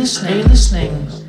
listening? Are you listening?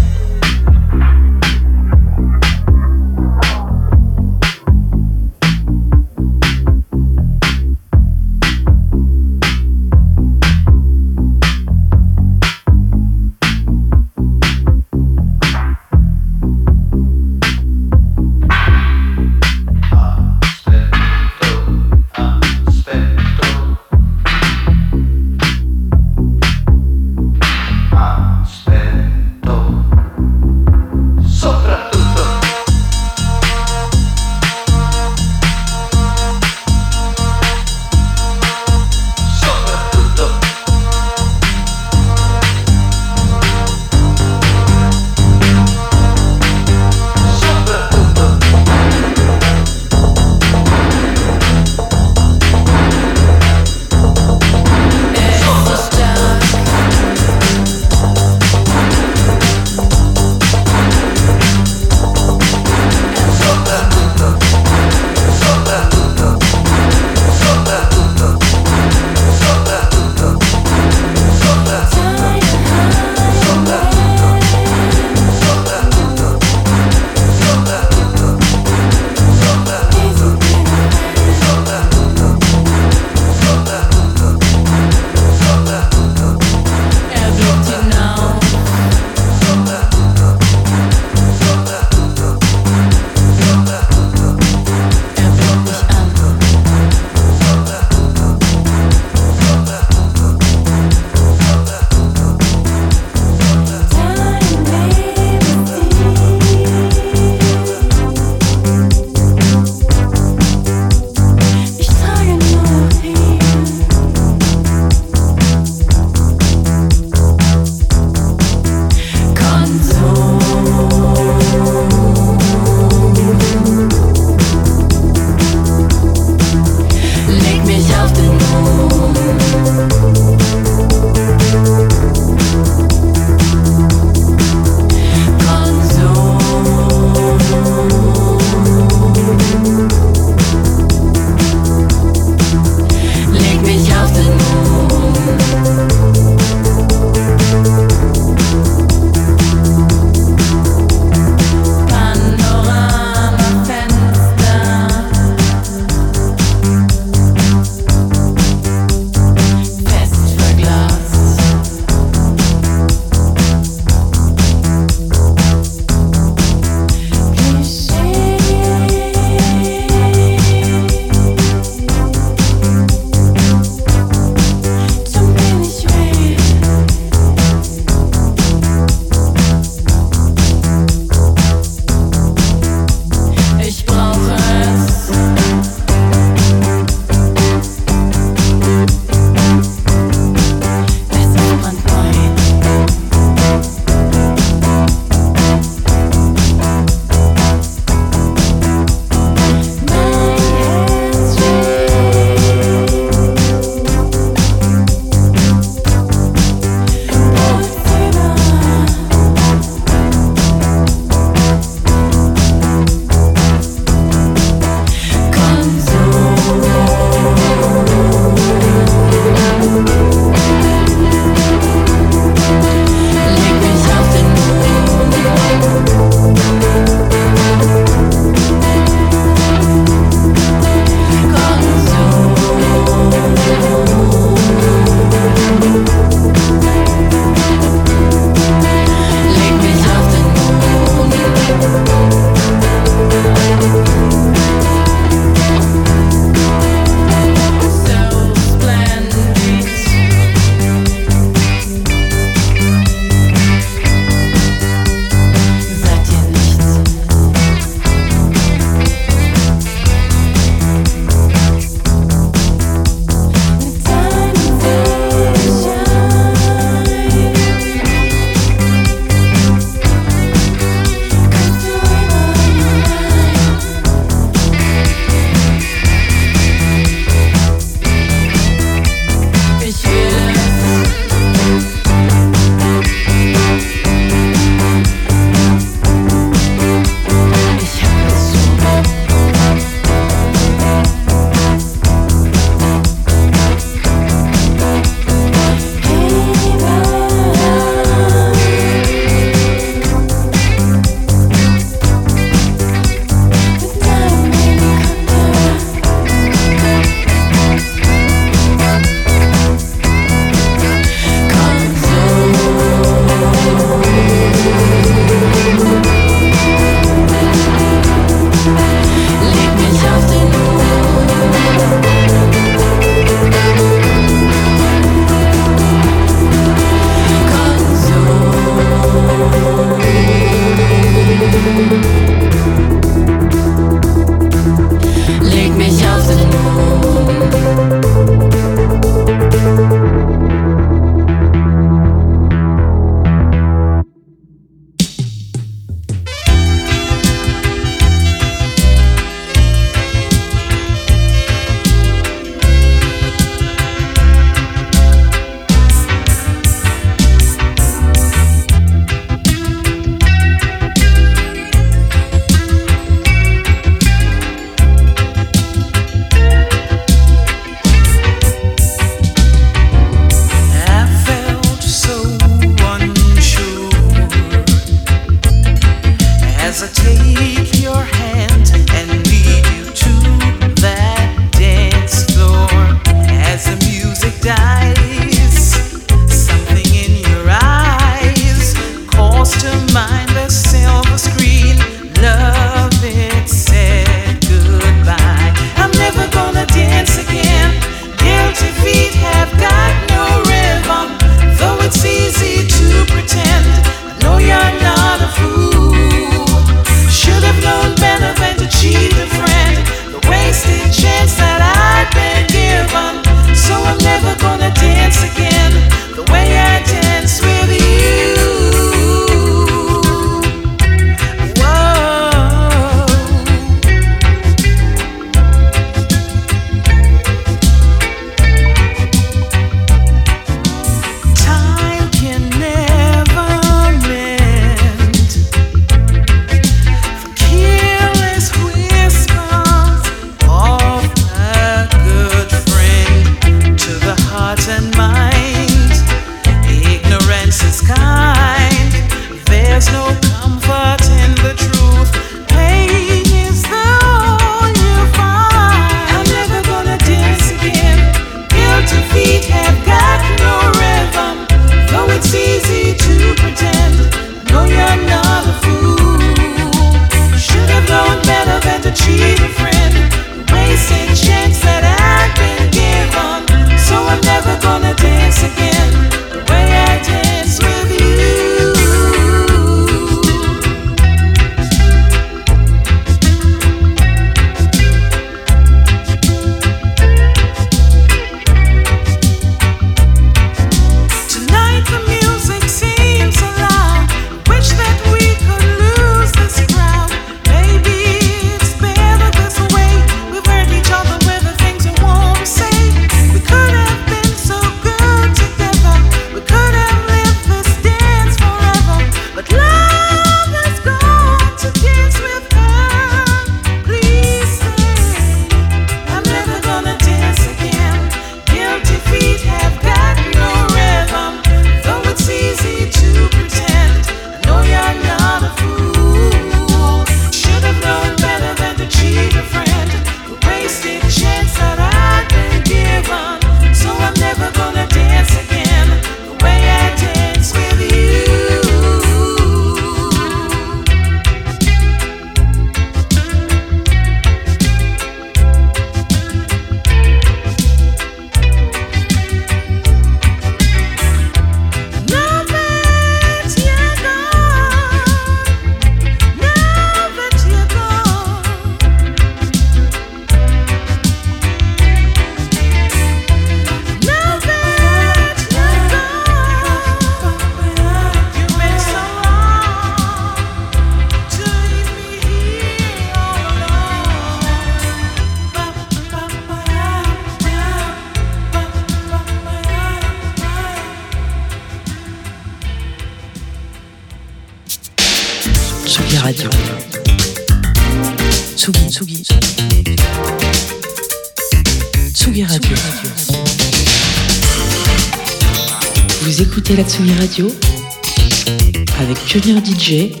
sujet